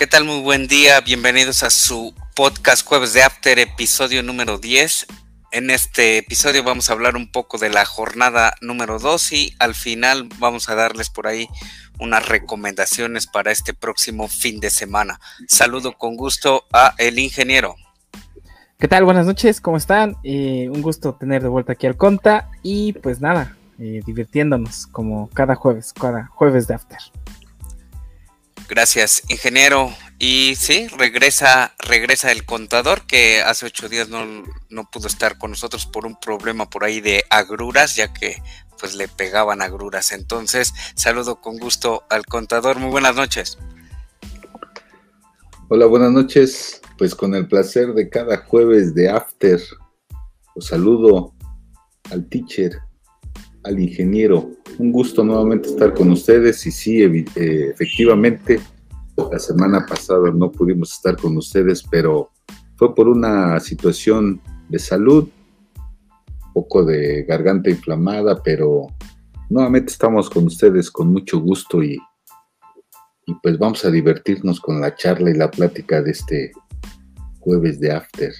¿Qué tal? Muy buen día. Bienvenidos a su podcast Jueves de After, episodio número 10. En este episodio vamos a hablar un poco de la jornada número 2 y al final vamos a darles por ahí unas recomendaciones para este próximo fin de semana. Saludo con gusto a el ingeniero. ¿Qué tal? Buenas noches, ¿cómo están? Eh, un gusto tener de vuelta aquí al Conta y pues nada, eh, divirtiéndonos como cada jueves, cada jueves de After. Gracias, ingeniero. Y sí, regresa, regresa el contador que hace ocho días no, no, pudo estar con nosotros por un problema por ahí de agruras, ya que pues le pegaban agruras. Entonces, saludo con gusto al contador. Muy buenas noches. Hola, buenas noches. Pues con el placer de cada jueves de After, os saludo al teacher, al ingeniero, un gusto nuevamente estar con ustedes y sí, eh, efectivamente, la semana pasada no pudimos estar con ustedes, pero fue por una situación de salud, un poco de garganta inflamada, pero nuevamente estamos con ustedes con mucho gusto y, y pues vamos a divertirnos con la charla y la plática de este jueves de After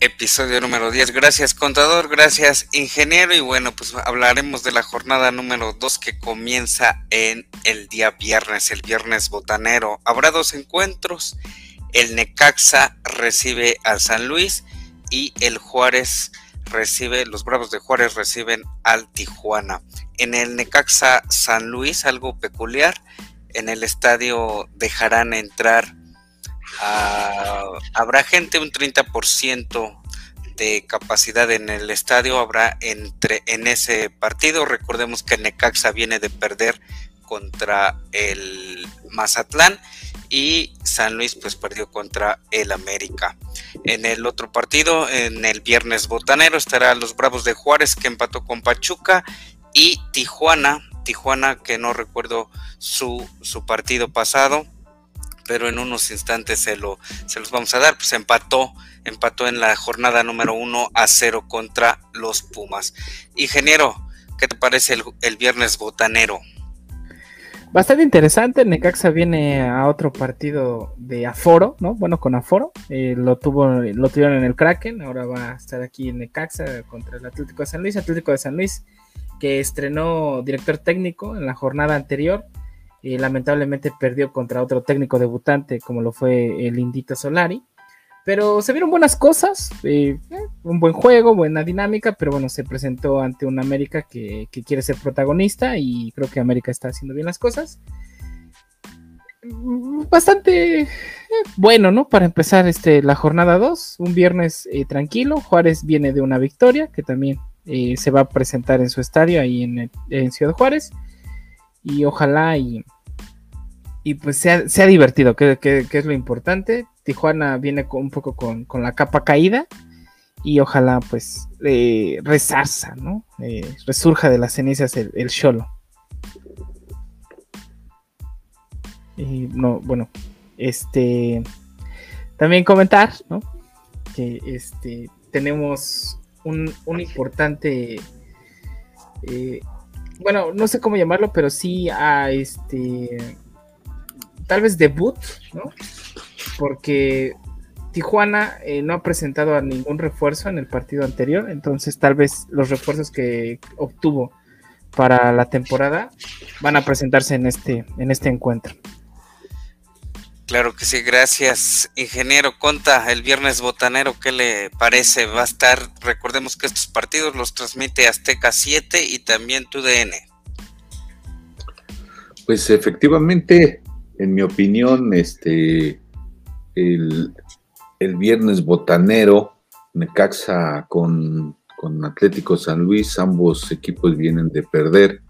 episodio número 10. Gracias contador, gracias ingeniero y bueno, pues hablaremos de la jornada número 2 que comienza en el día viernes, el viernes botanero. Habrá dos encuentros, el Necaxa recibe al San Luis y el Juárez recibe, los Bravos de Juárez reciben al Tijuana. En el Necaxa San Luis, algo peculiar, en el estadio dejarán entrar habrá gente, un 30% de capacidad en el estadio habrá entre en ese partido. Recordemos que Necaxa viene de perder contra el Mazatlán y San Luis pues perdió contra el América. En el otro partido, en el viernes botanero, estará los Bravos de Juárez que empató con Pachuca y Tijuana, Tijuana que no recuerdo su, su partido pasado, pero en unos instantes se, lo, se los vamos a dar. Pues empató, empató en la jornada número uno a cero contra los Pumas. Ingeniero, ¿qué te parece el, viernes botanero? Bastante interesante, Necaxa viene a otro partido de aforo, ¿no? Bueno, con aforo, eh, lo tuvo, lo tuvieron en el Kraken, ahora va a estar aquí en Necaxa contra el Atlético de San Luis, Atlético de San Luis que estrenó director técnico en la jornada anterior, lamentablemente perdió contra otro técnico debutante como lo fue el Indita Solari. Pero se vieron buenas cosas, eh, eh, un buen juego, buena dinámica, pero bueno, se presentó ante un América que, quiere ser protagonista y creo que América está haciendo bien las cosas. Bastante eh, bueno, ¿no? Para empezar este, la jornada 2, un viernes tranquilo, Juárez viene de una victoria que también se va a presentar en su estadio ahí en Ciudad Juárez y ojalá y, y pues sea, sea divertido, que, es lo importante. Tijuana viene un poco con, la capa caída y ojalá pues eh, resarza, ¿no? Eh, resurja de las cenizas el, el. Y no, bueno, este también comentar, ¿no? Que este tenemos un, un importante eh, bueno, no sé cómo llamarlo, pero sí a este, tal vez debut, ¿no? Porque Tijuana eh, no ha presentado a ningún refuerzo en el partido anterior, entonces tal vez los refuerzos que obtuvo para la temporada van a presentarse en este, en este encuentro. Claro que sí, gracias. Ingeniero Conta, el viernes botanero, ¿qué le parece? Va a estar, recordemos que estos partidos los transmite Azteca 7 y también TUDN. Pues efectivamente, en mi opinión, este el, viernes botanero, Necaxa con, con Atlético San Luis, ambos equipos vienen de perder,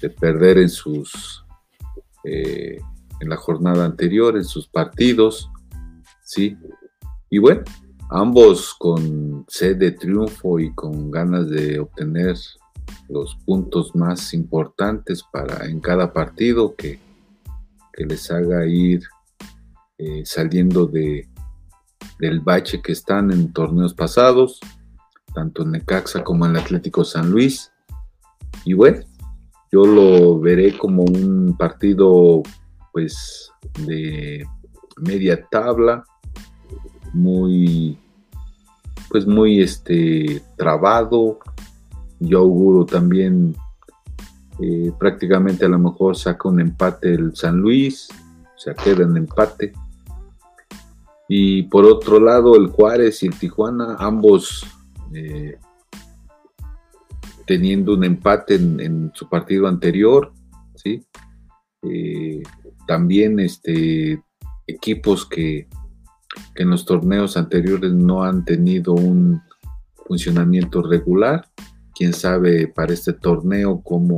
de perder en sus eh, en la jornada anterior, en sus partidos, ¿sí? Y bueno, ambos con sed de triunfo y con ganas de obtener los puntos más importantes para en cada partido que, que les haga ir eh, saliendo de, del bache que están en torneos pasados, tanto en Necaxa como en el Atlético San Luis. Y bueno, yo lo veré como un partido pues de media tabla, muy pues muy este trabado. Yo auguro también eh, prácticamente a lo mejor saca un empate el San Luis, o sea, queda en empate. Y por otro lado, el Juárez y el Tijuana, ambos eh, teniendo un empate en, su partido anterior, ¿sí? Eh, también este, equipos que, que, en los torneos anteriores no han tenido un funcionamiento regular. Quién sabe para este torneo cómo,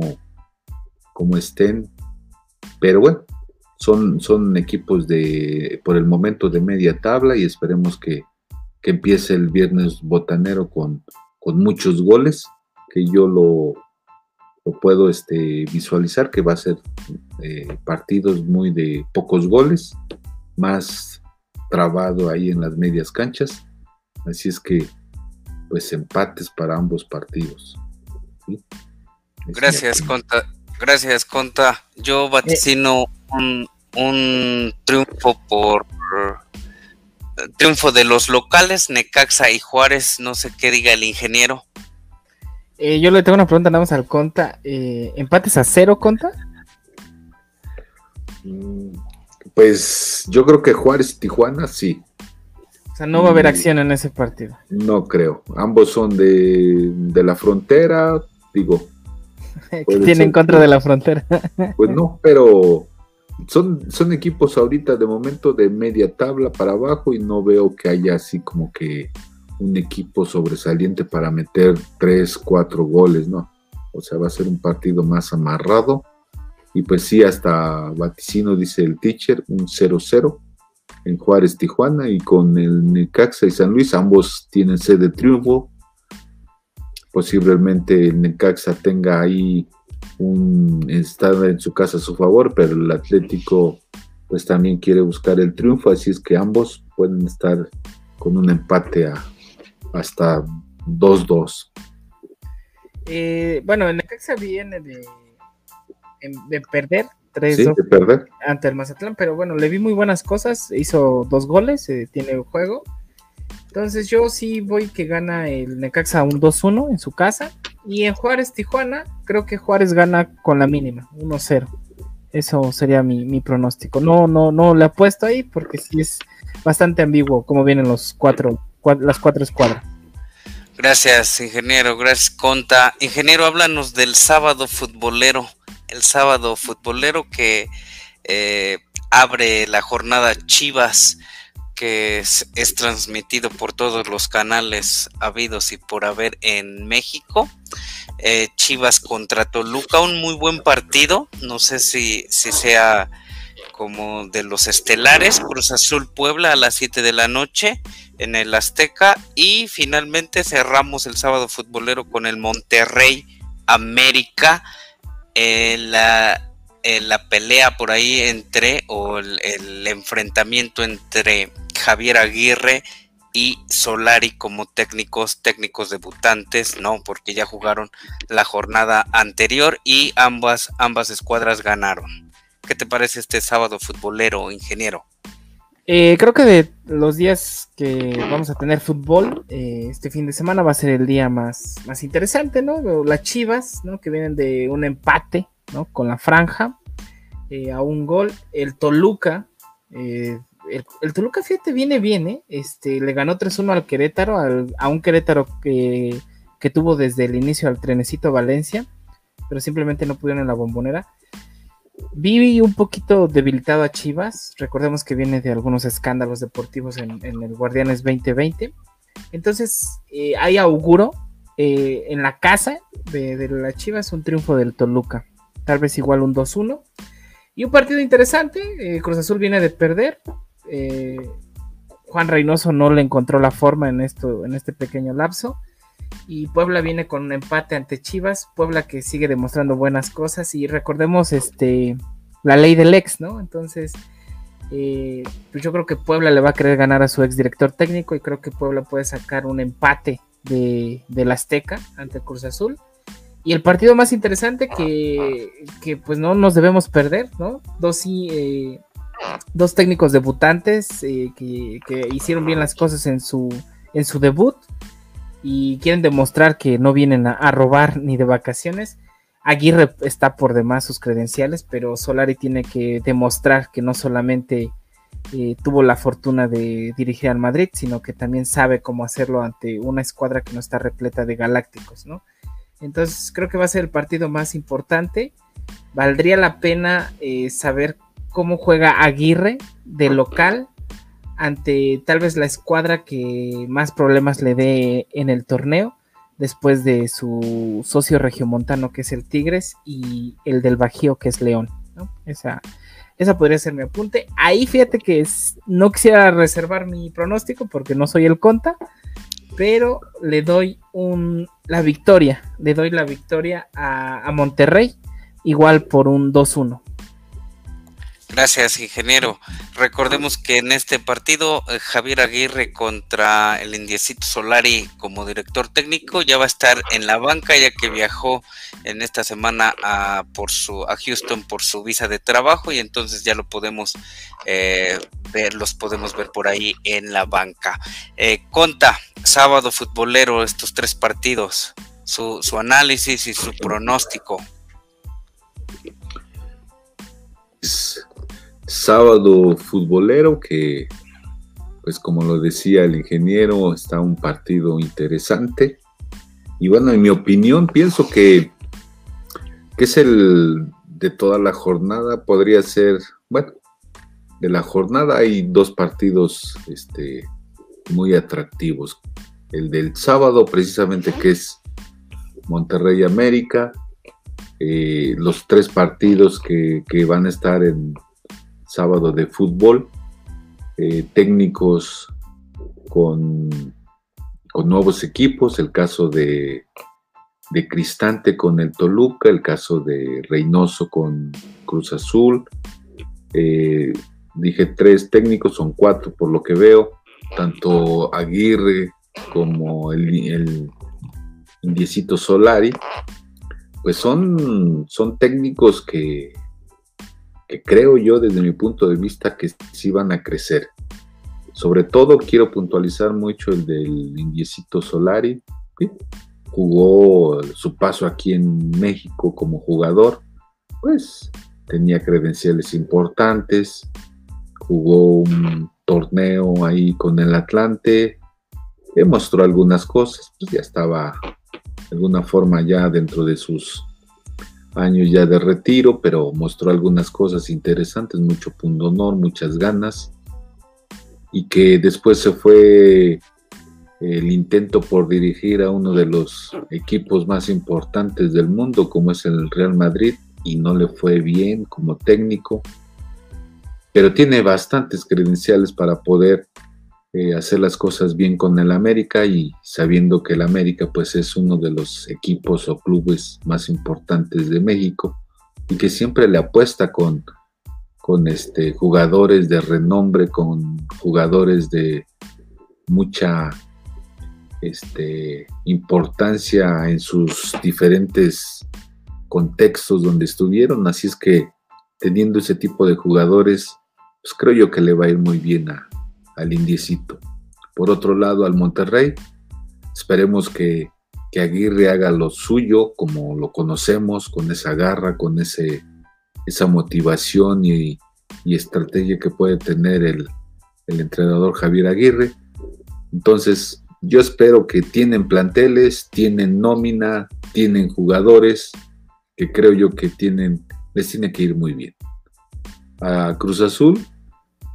cómo estén. Pero bueno, son, son equipos de, por el momento, de media tabla y esperemos que, que empiece el viernes botanero con, con muchos goles, que yo lo, lo puedo este, visualizar, que va a ser eh, partidos muy de pocos goles, más trabado ahí en las medias canchas. Así es que, pues empates para ambos partidos. Gracias, Conta. Gracias, Conta. Yo vaticino un, un triunfo por triunfo de los locales, Necaxa y Juárez, no sé qué diga el ingeniero. Eh, yo le tengo una pregunta, nada más al Conta. Eh, ¿Empates a cero, Conta? Mm, pues yo creo que Juárez y Tijuana sí. O sea, no va a haber acción en ese partido. No creo. Ambos son de, de la frontera, digo. ¿Qué tiene en contra de la frontera? pues no, pero son, son equipos ahorita de momento de media tabla para abajo y no veo que haya así como que un equipo sobresaliente para meter 3, 4 goles, ¿no? O sea, va a ser un partido más amarrado. Y pues sí, hasta vaticino, dice el teacher, un 0-0 en Juárez, Tijuana, y con el Necaxa y San Luis, ambos tienen sede de triunfo. Posiblemente el Necaxa tenga ahí un estado en su casa a su favor, pero el Atlético pues también quiere buscar el triunfo, así es que ambos pueden estar con un empate a, hasta 2-2. Eh, bueno, el Necaxa viene de, de perder 3 sí, de perder. ante el Mazatlán, pero bueno, le vi muy buenas cosas, hizo dos goles, eh, tiene el juego. Entonces yo sí voy que gana el Necaxa un 2-1 en su casa. Y en Juárez, Tijuana, creo que Juárez gana con la mínima, 1-0. Eso sería mi, pronóstico. No, no, no le apuesto ahí porque sí es bastante ambiguo cómo vienen los cuatro las cuatro escuadras. Gracias, ingeniero. Gracias, Conta. Ingeniero, háblanos del sábado futbolero. El sábado futbolero que eh, abre la jornada Chivas, que es, transmitido por todos los canales habidos y por haber en México. Eh, Chivas contra Toluca, un muy buen partido. No sé si, si sea como de los estelares. Cruz Azul Puebla a las 7 de la noche en el Azteca y finalmente cerramos el sábado futbolero con el Monterrey América la, la pelea por ahí entre o el, enfrentamiento entre Javier Aguirre y Solari como técnicos, técnicos debutantes, no, porque ya jugaron la jornada anterior y ambas, ambas escuadras ganaron. ¿Qué te parece este sábado futbolero, ingeniero? Eh, creo que de los días que vamos a tener fútbol, eh, este fin de semana va a ser el día más, más interesante, ¿no? Las Chivas, ¿no? Que vienen de un empate, ¿no? Con la franja eh, a un gol. El Toluca, el, Toluca, fíjate, viene bien, ¿eh? Este, le ganó 3-1 al Querétaro, a un Querétaro que, que tuvo desde el inicio al trenecito Valencia, pero simplemente no pudieron en la bombonera. Vi un poquito debilitado a Chivas. Recordemos que viene de algunos escándalos deportivos en, el Guardianes 2020. Entonces, eh, hay auguro eh, en la casa de, de la Chivas un triunfo del Toluca. Tal vez igual un 2-1. Y un partido interesante. Eh, Cruz Azul viene de perder. Juan Reynoso no le encontró la forma en, esto, en este pequeño lapso y Puebla viene con un empate ante Chivas, Puebla que sigue demostrando buenas cosas y recordemos este la ley del ex, ¿no? Entonces, eh, pues yo creo que Puebla le va a querer ganar a su ex director técnico y creo que Puebla puede sacar un empate de, la Azteca ante Cruz Azul Y el partido más interesante que, que pues no nos debemos perder, ¿no? Dos, eh, dos técnicos debutantes eh, que, hicieron bien las cosas en su, en su debut y quieren demostrar que no vienen a, robar ni de vacaciones. Aguirre está por demás sus credenciales, pero Solari tiene que demostrar que no solamente eh, tuvo la fortuna de dirigir al Madrid, sino que también sabe cómo hacerlo ante una escuadra que no está repleta de galácticos, ¿no? Entonces creo que va a ser el partido más importante. Valdría la pena eh, saber cómo juega Aguirre de local ante tal vez la escuadra que más problemas le dé en el torneo después de su socio regiomontano que es el Tigres y el del Bajío que es León. Esa, esa podría ser mi apunte. Ahí fíjate que no quisiera reservar mi pronóstico porque no soy el conta, pero le doy un, la victoria, le doy la victoria a, a Monterrey, igual por un 2-1. Gracias, ingeniero. Recordemos que en este partido eh, Javier Aguirre contra el Indiecito Solari como director técnico ya va a estar en la banca ya que viajó en esta semana a, por su, a Houston por su visa de trabajo y entonces ya lo podemos eh, ver, los podemos ver por ahí en la banca. Eh, conta, sábado futbolero, estos tres partidos, su, su análisis y su pronóstico sábado futbolero que, pues como lo decía el ingeniero, está un partido interesante. Y bueno, en mi opinión, pienso que, que es el de toda la jornada, podría ser, bueno, de la jornada hay dos partidos este, muy atractivos. El del sábado, precisamente, que es Monterrey América, eh, los tres partidos que, que, van a estar en sábado de fútbol, eh, técnicos con, con, nuevos equipos, el caso de, de, Cristante con el Toluca, el caso de Reynoso con Cruz Azul. Eh, dije tres técnicos, son cuatro por lo que veo, tanto Aguirre como el, el Solari, pues son, son técnicos que, que creo yo desde mi punto de vista que sí van a crecer. Sobre todo quiero puntualizar mucho el del Indiecito Solari. Jugó su paso aquí en México como jugador, pues tenía credenciales importantes, jugó un torneo ahí con el Atlante, demostró algunas cosas, pues ya estaba de alguna forma ya dentro de sus años ya de retiro, pero mostró algunas cosas interesantes, mucho punto honor, muchas ganas, y que después se fue el intento por dirigir a uno de los equipos más importantes del mundo, como es el Real Madrid, y no le fue bien como técnico, pero tiene bastantes credenciales para poder eh, hacer las cosas bien con el América y sabiendo que el América pues es uno de los equipos o clubes más importantes de México y que siempre le apuesta con, con este, jugadores de renombre, con jugadores de mucha este, importancia en sus diferentes contextos donde estuvieron, así es que teniendo ese tipo de jugadores, pues creo yo que le va a ir muy bien a, al Indiecito. Por otro lado, al Monterrey, esperemos que, Aguirre haga lo suyo como lo conocemos, con esa garra, con ese, esa motivación y, estrategia que puede tener el, el entrenador Javier Aguirre. Entonces, yo espero que tienen planteles, tienen nómina, tienen jugadores que creo yo que tienen, les tiene que ir muy bien. A Cruz Azul,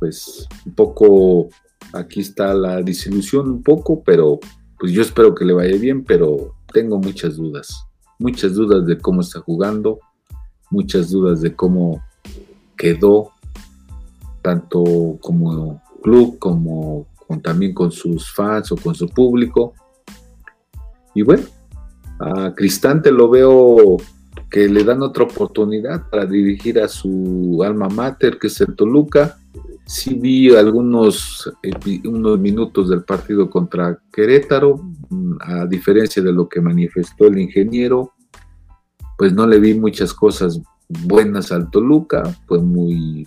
pues un poco, aquí está la disilusión un poco, pero pues yo espero que le vaya bien, pero tengo muchas dudas, muchas dudas de cómo está jugando, muchas dudas de cómo quedó, tanto como club como también con sus fans o con su público. Y bueno, a Cristante lo veo que le dan otra oportunidad para dirigir a su alma mater, que es el Toluca sí vi algunos unos minutos del partido contra Querétaro, mm, a diferencia de lo que manifestó el ingeniero, pues no le vi muchas cosas buenas al Toluca, fue muy,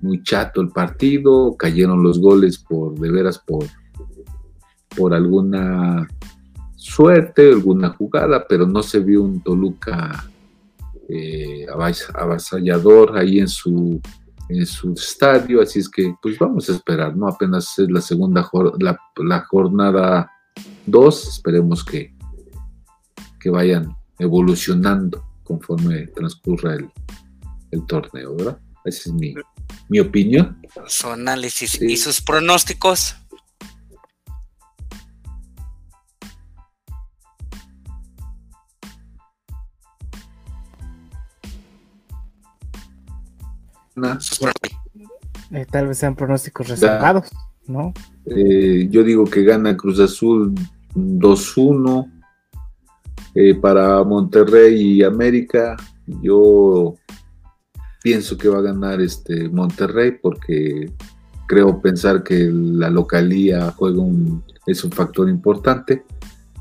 muy chato el partido, cayeron los goles por, de veras, por, por alguna suerte, alguna jugada, pero no se vio un Toluca eh, avasallador ahí en su, en su estadio, así es que pues vamos a esperar, ¿no? Apenas es la segunda la, la jornada 2, esperemos que, que vayan evolucionando conforme transcurra el, el torneo, ¿verdad? Esa es mi, mi opinión. Su análisis y sus pronósticos. Eh, tal vez sean pronósticos reservados, ¿no? Eh, yo digo que gana Cruz Azul 2-1 eh, para Monterrey y América. Yo pienso que va a ganar este Monterrey porque creo pensar que la localía juega un, es un factor importante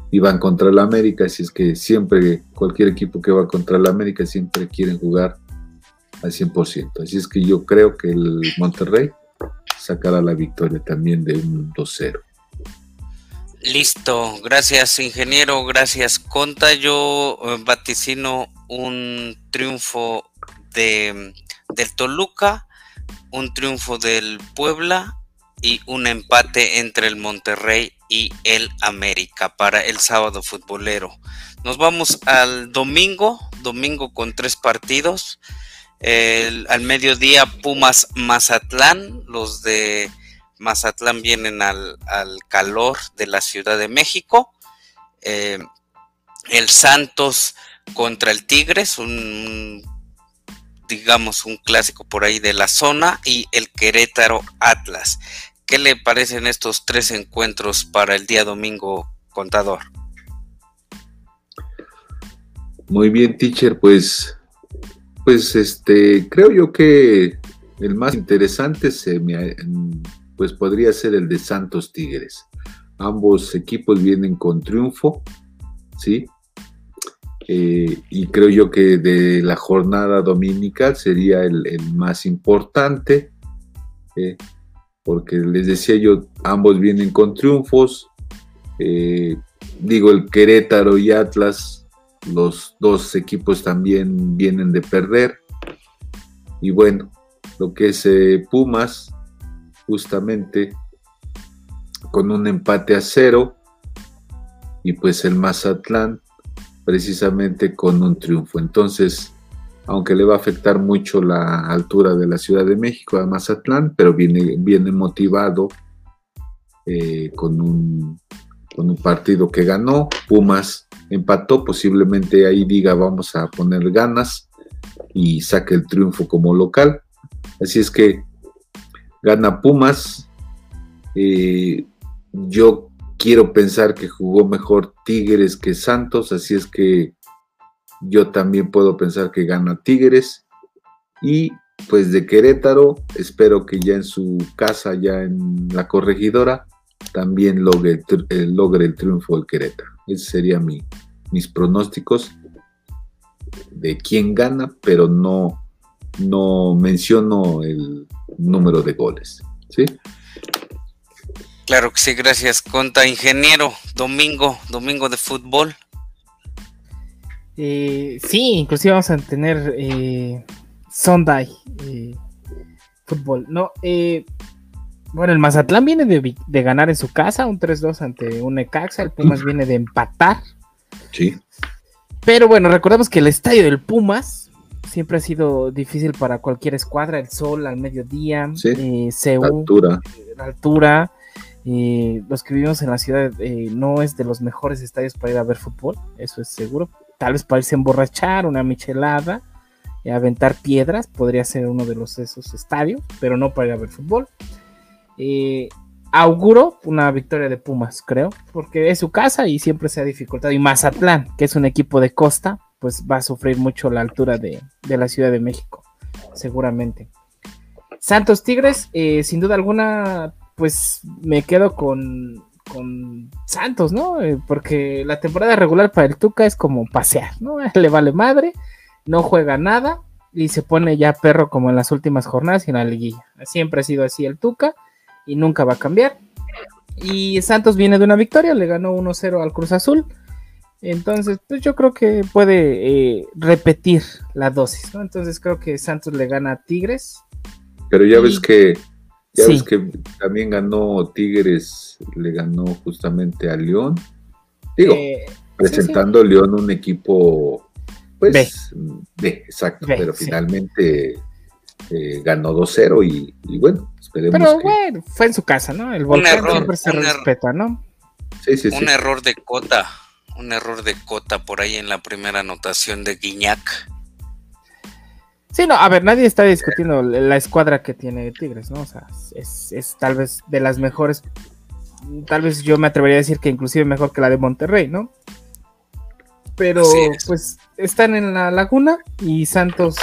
y van contra la América, así es que siempre cualquier equipo que va contra la América siempre quieren jugar al 100%. Así es que yo creo que el Monterrey sacará la victoria también de un 2-0. Listo, gracias ingeniero, gracias Conta. Yo eh, vaticino un triunfo de, del Toluca, un triunfo del Puebla y un empate entre el Monterrey y el América para el sábado futbolero. Nos vamos al domingo, domingo con tres partidos al mediodía Pumas Mazatlán, los de Mazatlán vienen al, calor de la Ciudad de México. Eh, el Santos contra el Tigres, un digamos un clásico por ahí de la zona y el Querétaro Atlas. ¿Qué le parecen estos tres encuentros para el día domingo, contador? Muy bien, teacher, pues pues este, creo yo que el más interesante se me, pues podría ser el de Santos Tigres. Ambos equipos vienen con triunfo, ¿sí? Eh, y creo yo que de la jornada dominical sería el, más importante, porque les decía yo, ambos vienen con triunfos. Eh, digo, el Querétaro y Atlas los dos equipos también vienen de perder. Y bueno, lo que es eh, Pumas, justamente con un empate a cero. Y pues el Mazatlán, precisamente con un triunfo. Entonces, aunque le va a afectar mucho la altura de la Ciudad de México a Mazatlán, pero viene, viene motivado eh, con, un, con un partido que ganó. Pumas empató, posiblemente ahí diga vamos a poner ganas y saque el triunfo como local. Así es que gana Pumas. Eh, yo quiero pensar que jugó mejor Tigres que Santos, así es que yo también puedo pensar que gana Tigres. Y pues de Querétaro, espero que ya en su casa, ya en la corregidora, también logre, eh, logre el triunfo del Querétaro. Ese sería mi, mis pronósticos de quién gana, pero no, no menciono el número de goles. ¿Sí? Claro que sí, gracias. Conta, ingeniero, domingo, domingo de fútbol. Eh, sí, inclusive vamos a tener eh, Sunday eh, fútbol. No, eh, bueno, el Mazatlán viene de, ganar en su casa, un 3-2 ante un Necaxa, el Pumas viene de empatar. Sí. Pero bueno, recordemos que el estadio del Pumas siempre ha sido difícil para cualquier escuadra, el sol al mediodía, sí. eh, altura. la altura. Eh, los que vivimos en la ciudad eh, no es de los mejores estadios para ir a ver fútbol, eso es seguro. Tal vez para irse a emborrachar, una michelada, aventar piedras, podría ser uno de los esos estadios, pero no para ir a ver fútbol. Eh, auguro una victoria de Pumas, creo, porque es su casa y siempre se ha dificultado. Y Mazatlán, que es un equipo de costa, pues va a sufrir mucho la altura de, la Ciudad de México, seguramente. Santos Tigres, eh, sin duda alguna, pues me quedo con, Santos, ¿no? Eh, porque la temporada regular para el Tuca es como pasear, ¿no? Le vale madre, no juega nada y se pone ya perro como en las últimas jornadas y en la liguilla. Siempre ha sido así el Tuca y nunca va a cambiar. Y Santos viene de una victoria, le ganó 1-0 al Cruz Azul. Entonces, pues yo creo que puede eh, repetir la dosis, ¿no? Entonces creo que Santos le gana a Tigres. Pero ya ves que ya ves que también ganó Tigres, le ganó justamente a León. Digo, eh, presentando León un equipo, pues, B, exacto, pero finalmente eh, ganó 2-0 y, bueno, esperemos Pero bueno, fue en su casa, ¿no? El volcán siempre se respeta, ¿no? Sí, sí, un error de cota, un error de cota por ahí en la primera anotación de Guiñac. Sí, no, a ver, nadie está discutiendo la escuadra que tiene Tigres, ¿no? O sea, es, tal vez de las mejores, tal vez yo me atrevería a decir que inclusive mejor que la de Monterrey, ¿no? Pero pues están en la laguna y Santos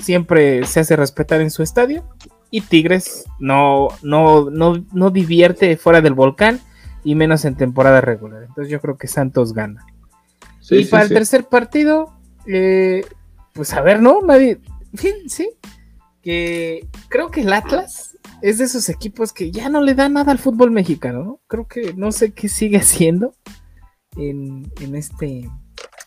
siempre se hace respetar en su estadio y Tigres no, no, no, no divierte fuera del volcán y menos en temporada regular. Entonces yo creo que Santos gana. y para el tercer partido, eh, pues a ver, ¿no? Nadie, sí, que creo que el Atlas es de esos equipos que ya no le da nada al fútbol mexicano, ¿no? Creo que no sé qué sigue haciendo en, este,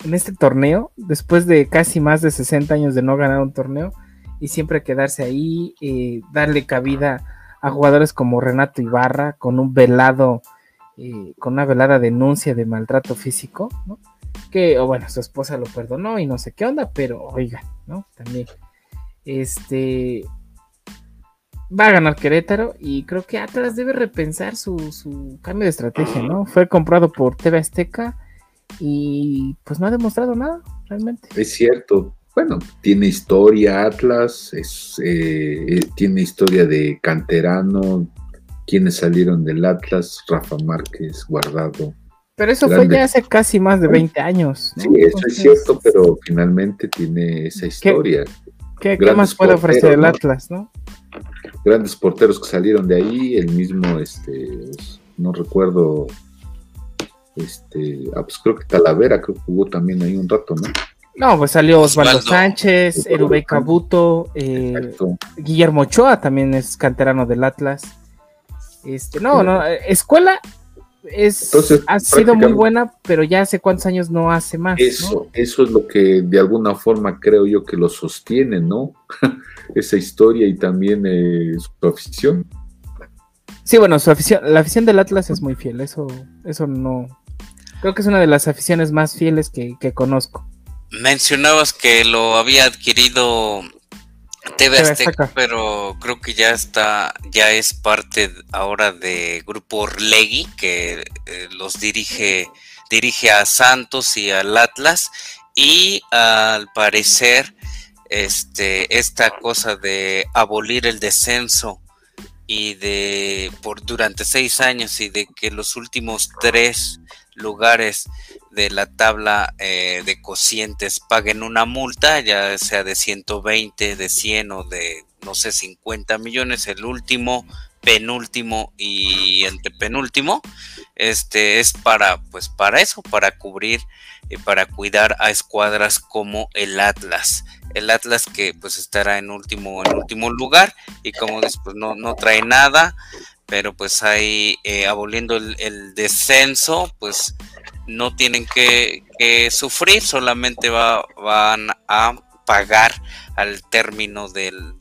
en este torneo, después de casi más de 60 años de no ganar un torneo y siempre quedarse ahí, eh, darle cabida a jugadores como Renato Ibarra con un velado, eh, con una velada denuncia de maltrato físico, ¿no? Que, o bueno, su esposa lo perdonó y no sé qué onda, pero oigan, ¿no? También este va a ganar Querétaro y creo que Atlas debe repensar su, cambio de estrategia, ¿no? Fue comprado por TV Azteca y pues no ha demostrado nada realmente. Es cierto. Bueno, tiene historia Atlas, es, eh, eh, tiene historia de canterano, quienes salieron del Atlas, Rafa Márquez, Guardado. Pero eso fue ya hace casi más de 20 años. Sí, eso es cierto, pero finalmente tiene esa historia. ¿Qué, más puede ofrecer el Atlas, no? Grandes porteros que salieron de ahí, el mismo, este, no recuerdo, este, ah, pues creo que Talavera, creo que jugó también ahí un rato, ¿no? No, pues salió Osvaldo, Sánchez, Erubey Cabuto, eh, Guillermo Ochoa también es canterano del Atlas. Este, no, no, eh, escuela es, ha sido muy buena, pero ya hace cuántos años no hace más. Eso, eso es lo que de alguna forma creo yo que lo sostiene, ¿no? Esa historia y también eh, su afición. Sí, bueno, su afición, la afición del Atlas es muy fiel, eso, eso no. Creo que es una de las aficiones más fieles que, que conozco. Mencionabas que lo había adquirido TV Azteca, pero creo que ya está, ya es parte ahora de Grupo Orlegui, que eh, los dirige, dirige a Santos y al Atlas, y al parecer, este, esta cosa de abolir el descenso y de por durante seis años y de que los últimos tres lugares de la tabla eh, de cocientes paguen una multa, ya sea de 120, de 100 o de, no sé, 50 millones, el último, penúltimo y antepenúltimo, este es para, pues para eso, para cubrir y para cuidar a escuadras como el Atlas. El Atlas que pues estará en último, en último lugar y como después no, no trae nada, pero pues ahí eh, aboliendo el, descenso, pues no tienen que, sufrir, solamente va, van a pagar al término del,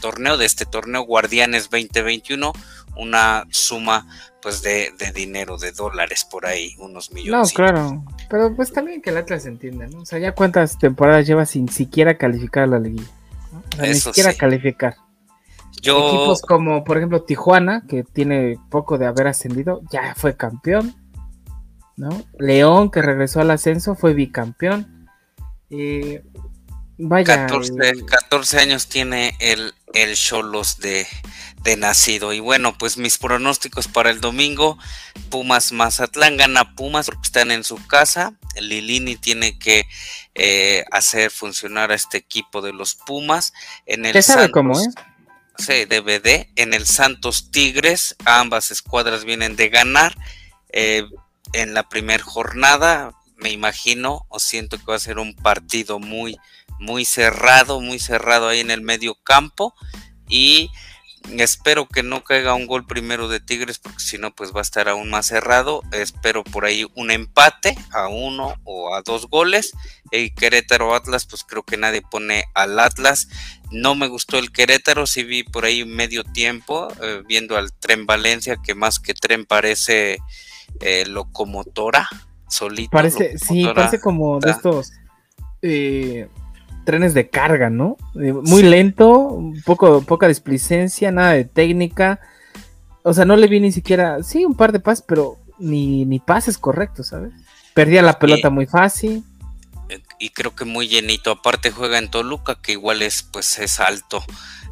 torneo, de este torneo Guardianes 2021, una suma pues de, dinero, de dólares por ahí, unos millones. No, claro, pero pues también que el Atlas entienda, ¿no? O sea, ya cuántas temporadas lleva sin siquiera calificar a la liguilla, ni siquiera calificar. Equipos como, por ejemplo, Tijuana, que tiene poco de haber ascendido, ya fue campeón. ¿no? León, que regresó al ascenso, fue bicampeón. Eh, vaya. 14, años tiene el, el Cholos de, de nacido. Y bueno, pues mis pronósticos para el domingo: Pumas Mazatlán gana Pumas porque están en su casa. Lilini tiene que eh, hacer funcionar a este equipo de los Pumas. En el sabe cómo, eh? DVD en el Santos Tigres. Ambas escuadras vienen de ganar. eh, en la primera jornada. Me imagino o siento que va a ser un partido muy, muy cerrado, muy cerrado ahí en el medio campo. Y espero que no caiga un gol primero de Tigres, porque si no, pues va a estar aún más cerrado. Espero por ahí un empate a uno o a dos goles. Y Querétaro Atlas, pues creo que nadie pone al Atlas. No me gustó el Querétaro, sí vi por ahí medio tiempo, eh, viendo al Tren Valencia, que más que tren parece eh, locomotora, solito. Parece, sí, parece como de estos eh, trenes de carga, ¿no? muy lento, poco, poca displicencia, nada de técnica. O sea, no le vi ni siquiera, sí, un par de pases, pero ni, ni pases correctos, ¿sabes? Perdía la pelota muy fácil y creo que muy llenito. Aparte juega en Toluca, que igual es pues es alto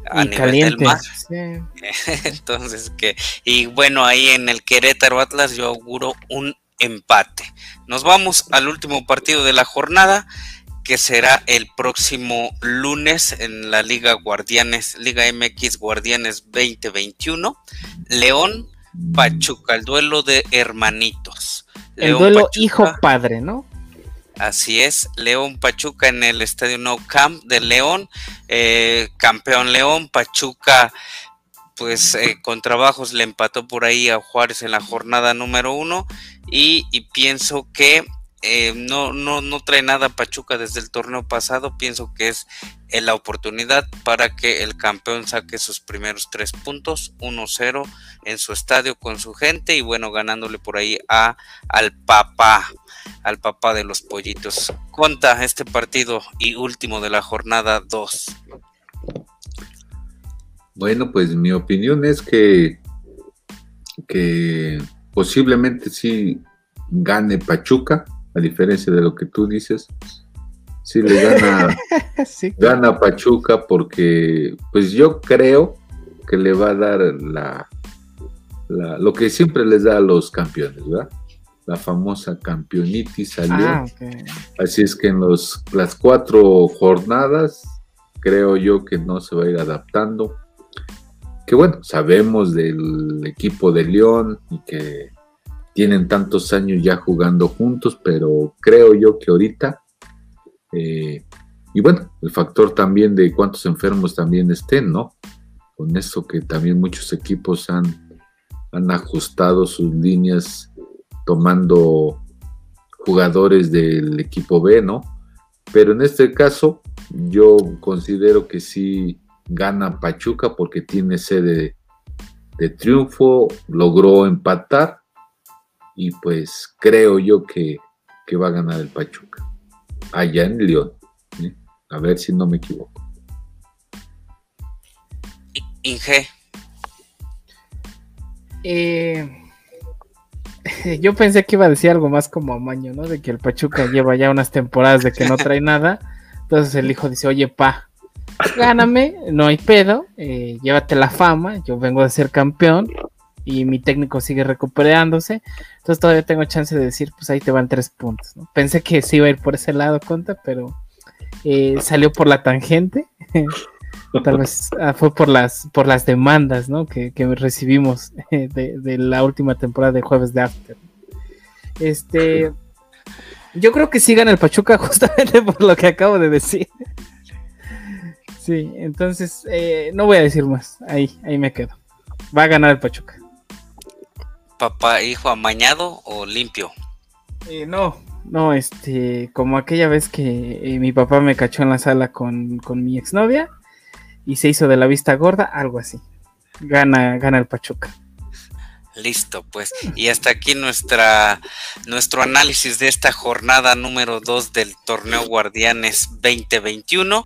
a nivel del mar. Entonces que y bueno, ahí en el Querétaro Atlas yo auguro un empate. Nos vamos al último partido de la jornada que será el próximo lunes en la Liga Guardianes, Liga MX Guardianes 2021. León Pachuca, el duelo de hermanitos. el duelo hijo-padre, ¿no? Así es, León Pachuca en el Estadio No Camp de León, eh, campeón León, Pachuca pues eh, con trabajos le empató por ahí a Juárez en la jornada número uno y, pienso que eh, no, no, no trae nada Pachuca desde el torneo pasado, pienso que es la oportunidad para que el campeón saque sus primeros tres puntos, 1-0 en su estadio con su gente y bueno, ganándole por ahí a al papá al papá de los pollitos. Conta este partido y último de la jornada 2. Bueno, pues mi opinión es que, que posiblemente sí gane Pachuca, a diferencia de lo que tú dices. Sí le gana, gana Pachuca porque pues yo creo que le va a dar la, lo que siempre les da a los campeones, ¿verdad? la famosa campeonitis salió. Ah, Así es que en los, las cuatro jornadas creo yo que no se va a ir adaptando. Que bueno, sabemos del equipo de León y que tienen tantos años ya jugando juntos, pero creo yo que ahorita, eh, y bueno, el factor también de cuántos enfermos también estén, ¿no? Con eso que también muchos equipos han, han ajustado sus líneas tomando jugadores del equipo B, ¿no? Pero en este caso yo considero que sí gana Pachuca porque tiene sede de triunfo, logró empatar y pues creo yo que, va a ganar el Pachuca allá en León. ¿eh? A ver si no me equivoco. Inge. Eh, yo pensé que iba a decir algo más como amaño, ¿no? De que el Pachuca lleva ya unas temporadas de que no trae nada. Entonces el hijo dice, oye, pa, gáname, no hay pedo, eh, llévate la fama, yo vengo de ser campeón y mi técnico sigue recuperándose. Entonces todavía tengo chance de decir, pues ahí te van tres puntos. Pensé que sí iba a ir por ese lado, Conta, pero eh, salió por la tangente. Tal vez ah, fue por las por las demandas ¿no? que, recibimos de, la última temporada de Jueves de After. Este, yo creo que sí gana el Pachuca justamente por lo que acabo de decir. Sí, entonces eh, no voy a decir más. Ahí, ahí me quedo. Va a ganar el Pachuca. ¿Papá, hijo amañado o limpio? Eh, no, no, este, como aquella vez que mi papá me cachó en la sala con, con mi exnovia y se hizo de la vista gorda, algo así. Gana, gana el Pachuca. Listo, pues. Y hasta aquí nuestra, nuestro análisis de esta jornada número 2 del torneo Guardianes 2021.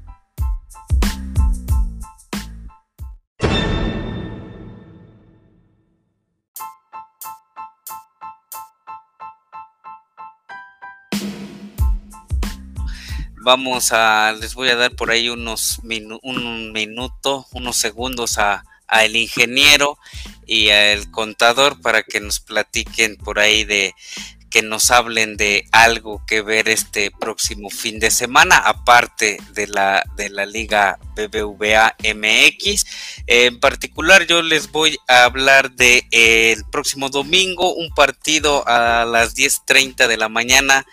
Vamos a, les voy a dar por ahí unos un minuto, unos segundos a, el ingeniero y al contador para que nos platiquen por ahí de que nos hablen de algo que ver este próximo fin de semana, aparte de la, de la Liga BBVA MX. En particular, yo les voy a hablar de el próximo domingo, un partido a las 10:30 de la mañana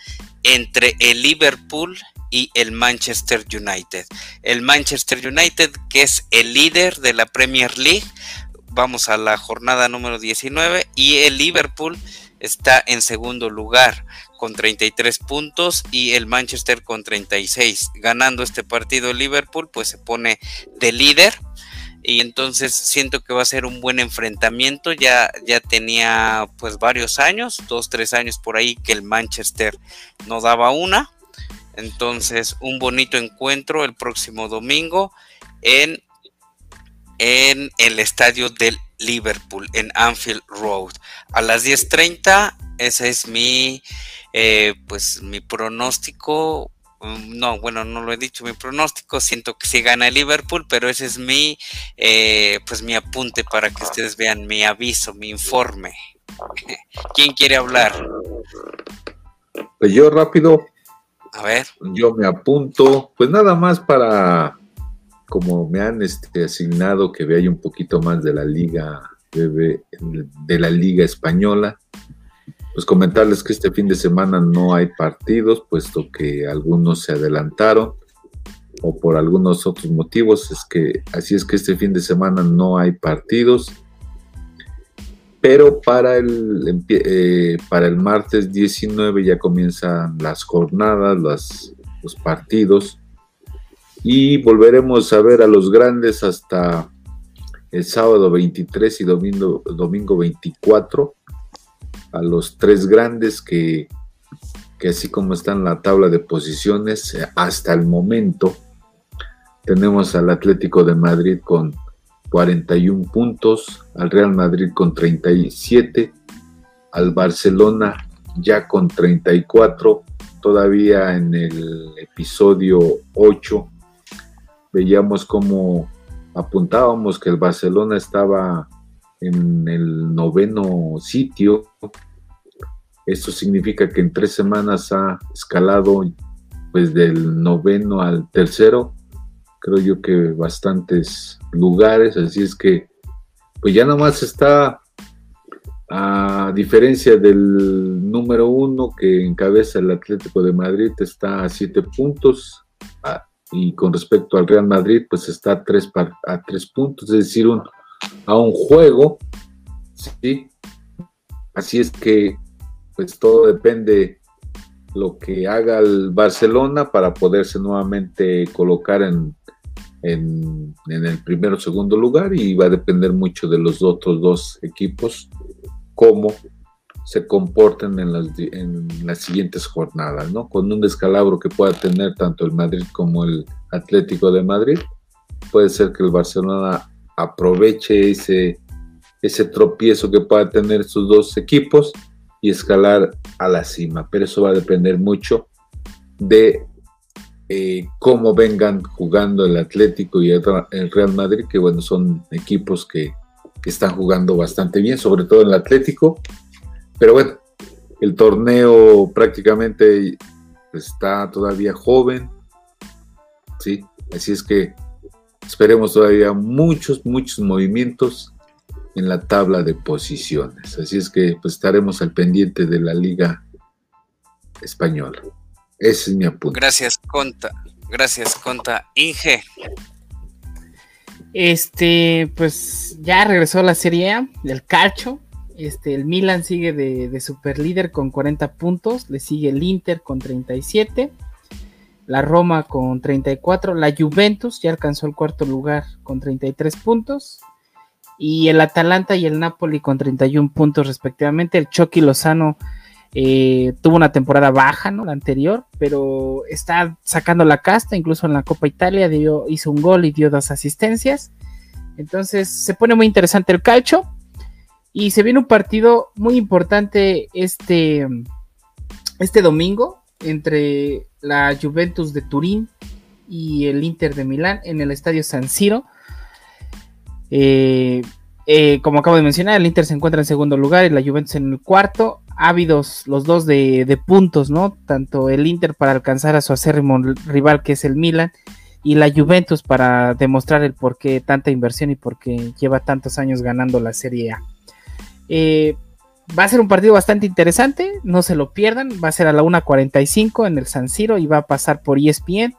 entre el Liverpool y el Manchester United. El Manchester United, que es el líder de la Premier League, vamos a la jornada número 19, y el Liverpool está en segundo lugar con 33 puntos y el Manchester con 36. Ganando este partido el Liverpool, pues se pone de líder y entonces siento que va a ser un buen enfrentamiento. Ya, ya tenía pues varios años, dos, tres años por ahí que el Manchester no daba una. Entonces un bonito encuentro el próximo domingo en, en el estadio del Liverpool, en Anfield Road. A las 10.30, ese es mi, eh, pues mi pronóstico no, bueno, no lo he dicho, mi pronóstico, siento que sí gana el Liverpool, pero ese es mi, eh, pues mi apunte para que ustedes vean mi aviso, mi informe. ¿Quién quiere hablar? Pues yo rápido. A ver. Yo me apunto, pues nada más para, como me han este, asignado que vea un poquito más de la liga, de, de la liga española pues comentarles que este fin de semana no hay partidos, puesto que algunos se adelantaron o por algunos otros motivos, es que así es que este fin de semana no hay partidos. Pero para el, eh, para el martes 19 ya comienzan las jornadas, los partidos. Y volveremos a ver a los grandes hasta el sábado 23 y domingo, domingo 24 a los tres grandes que, así como está en la tabla de posiciones, eh, hasta el momento tenemos al Atlético de Madrid con 41 puntos, al Real Madrid con 37, al Barcelona ya con 34, todavía en el episodio 8 veíamos como apuntábamos que el Barcelona estaba en el noveno sitio. Esto significa que en tres semanas ha escalado pues del noveno al tercero, creo yo que bastantes lugares, así es que pues ya nomás está a diferencia del número uno que encabeza el Atlético de Madrid está a siete puntos ah, y con respecto al Real Madrid pues está a tres, a tres puntos, es decir, un, a un juego, ¿sí? Así es que, pues todo depende lo que haga el Barcelona para poderse nuevamente colocar en, en, el primero o segundo lugar y va a depender mucho de los otros dos equipos cómo se comporten en las, en las siguientes jornadas, ¿no? Con un descalabro que pueda tener tanto el Madrid como el Atlético de Madrid, puede ser que el Barcelona aproveche ese, ese tropiezo que pueda tener sus dos equipos y escalar a la cima. Pero eso va a depender mucho de eh, cómo vengan jugando el Atlético y el Real Madrid, que bueno, son equipos que, están jugando bastante bien, sobre todo el Atlético. Pero bueno, el torneo prácticamente está todavía joven, ¿sí? Así es que Esperemos todavía muchos, muchos movimientos en la tabla de posiciones. Así es que pues, estaremos al pendiente de la Liga Española. Ese es mi apunte. Gracias, Conta. Gracias, Conta. Inge. Este, pues ya regresó la Serie A del Calcio. Este, el Milan sigue de, de super líder con 40 puntos. Le sigue el Inter con 37 la Roma con 34, la Juventus ya alcanzó el cuarto lugar con 33 puntos y el Atalanta y el Napoli con 31 puntos respectivamente. El Chucky Lozano eh, tuvo una temporada baja, ¿no? La anterior, pero está sacando la casta, incluso en la Copa Italia dio, hizo un gol y dio dos asistencias. Entonces se pone muy interesante el calcio y se viene un partido muy importante este, este domingo entre la Juventus de Turín y el Inter de Milán en el estadio San Siro. Eh, eh, como acabo de mencionar, el Inter se encuentra en segundo lugar y la Juventus en el cuarto. ávidos los dos de, de, puntos, ¿no? Tanto el Inter para alcanzar a su acérrimo rival que es el Milan y la Juventus para demostrar el por qué tanta inversión y por qué lleva tantos años ganando la Serie A. Eh, va a ser un partido bastante interesante, no se lo pierdan, va a ser a la 1.45 en el San Siro y va a pasar por ESPN.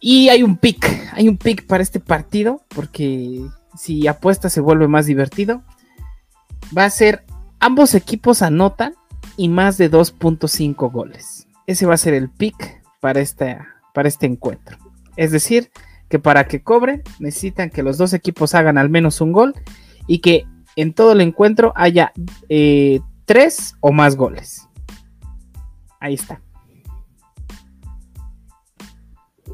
Y hay un pick, hay un pick para este partido, porque si apuesta se vuelve más divertido. Va a ser ambos equipos anotan y más de 2.5 goles. Ese va a ser el pick para, para este encuentro. Es decir, que para que cobren necesitan que los dos equipos hagan al menos un gol y que en todo el encuentro haya eh, tres o más goles. Ahí está.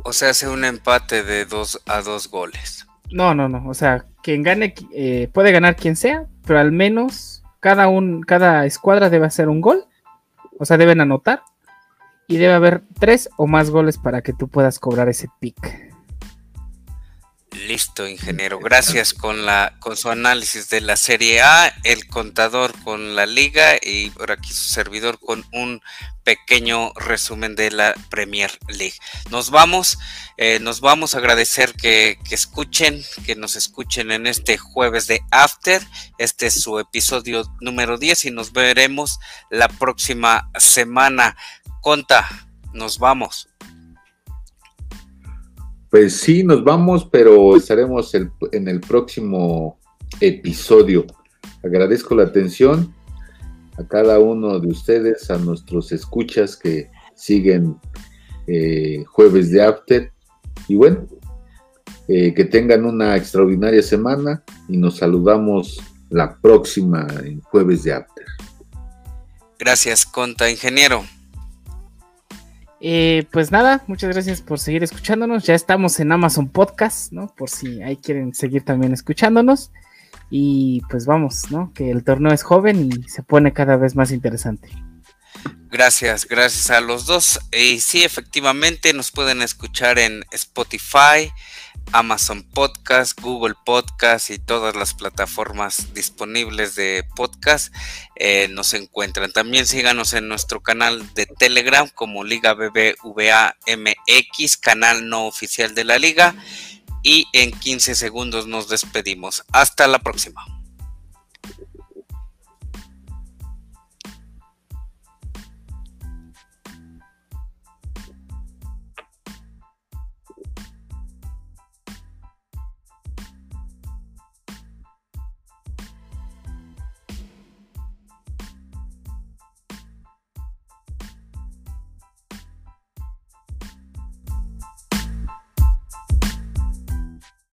O sea, hace un empate de dos a dos goles. No, no, no. O sea, quien gane eh, puede ganar quien sea, pero al menos cada un, cada escuadra debe hacer un gol. O sea, deben anotar. Y debe haber tres o más goles para que tú puedas cobrar ese pick. Listo, ingeniero. Gracias con la con su análisis de la Serie A, el contador con la Liga y por aquí su servidor con un pequeño resumen de la Premier League. Nos vamos, eh, nos vamos a agradecer que, que, escuchen, que nos escuchen en este jueves de After. Este es su episodio número 10 y nos veremos la próxima semana. Conta, nos vamos. Pues sí, nos vamos, pero estaremos en el próximo episodio. Agradezco la atención a cada uno de ustedes, a nuestros escuchas que siguen eh, jueves de After. Y bueno, eh, que tengan una extraordinaria semana y nos saludamos la próxima en jueves de After. Gracias, Conta, ingeniero. Eh, pues nada, muchas gracias por seguir escuchándonos. Ya estamos en Amazon Podcast, ¿no? Por si ahí quieren seguir también escuchándonos. Y pues vamos, ¿no? Que el torneo es joven y se pone cada vez más interesante. Gracias, gracias a los dos. Y sí, efectivamente nos pueden escuchar en Spotify, Amazon Podcast, Google Podcast y todas las plataformas disponibles de podcast eh, nos encuentran. También síganos en nuestro canal de Telegram como Liga BBVA MX, canal no oficial de la liga. Y en 15 segundos nos despedimos. Hasta la próxima.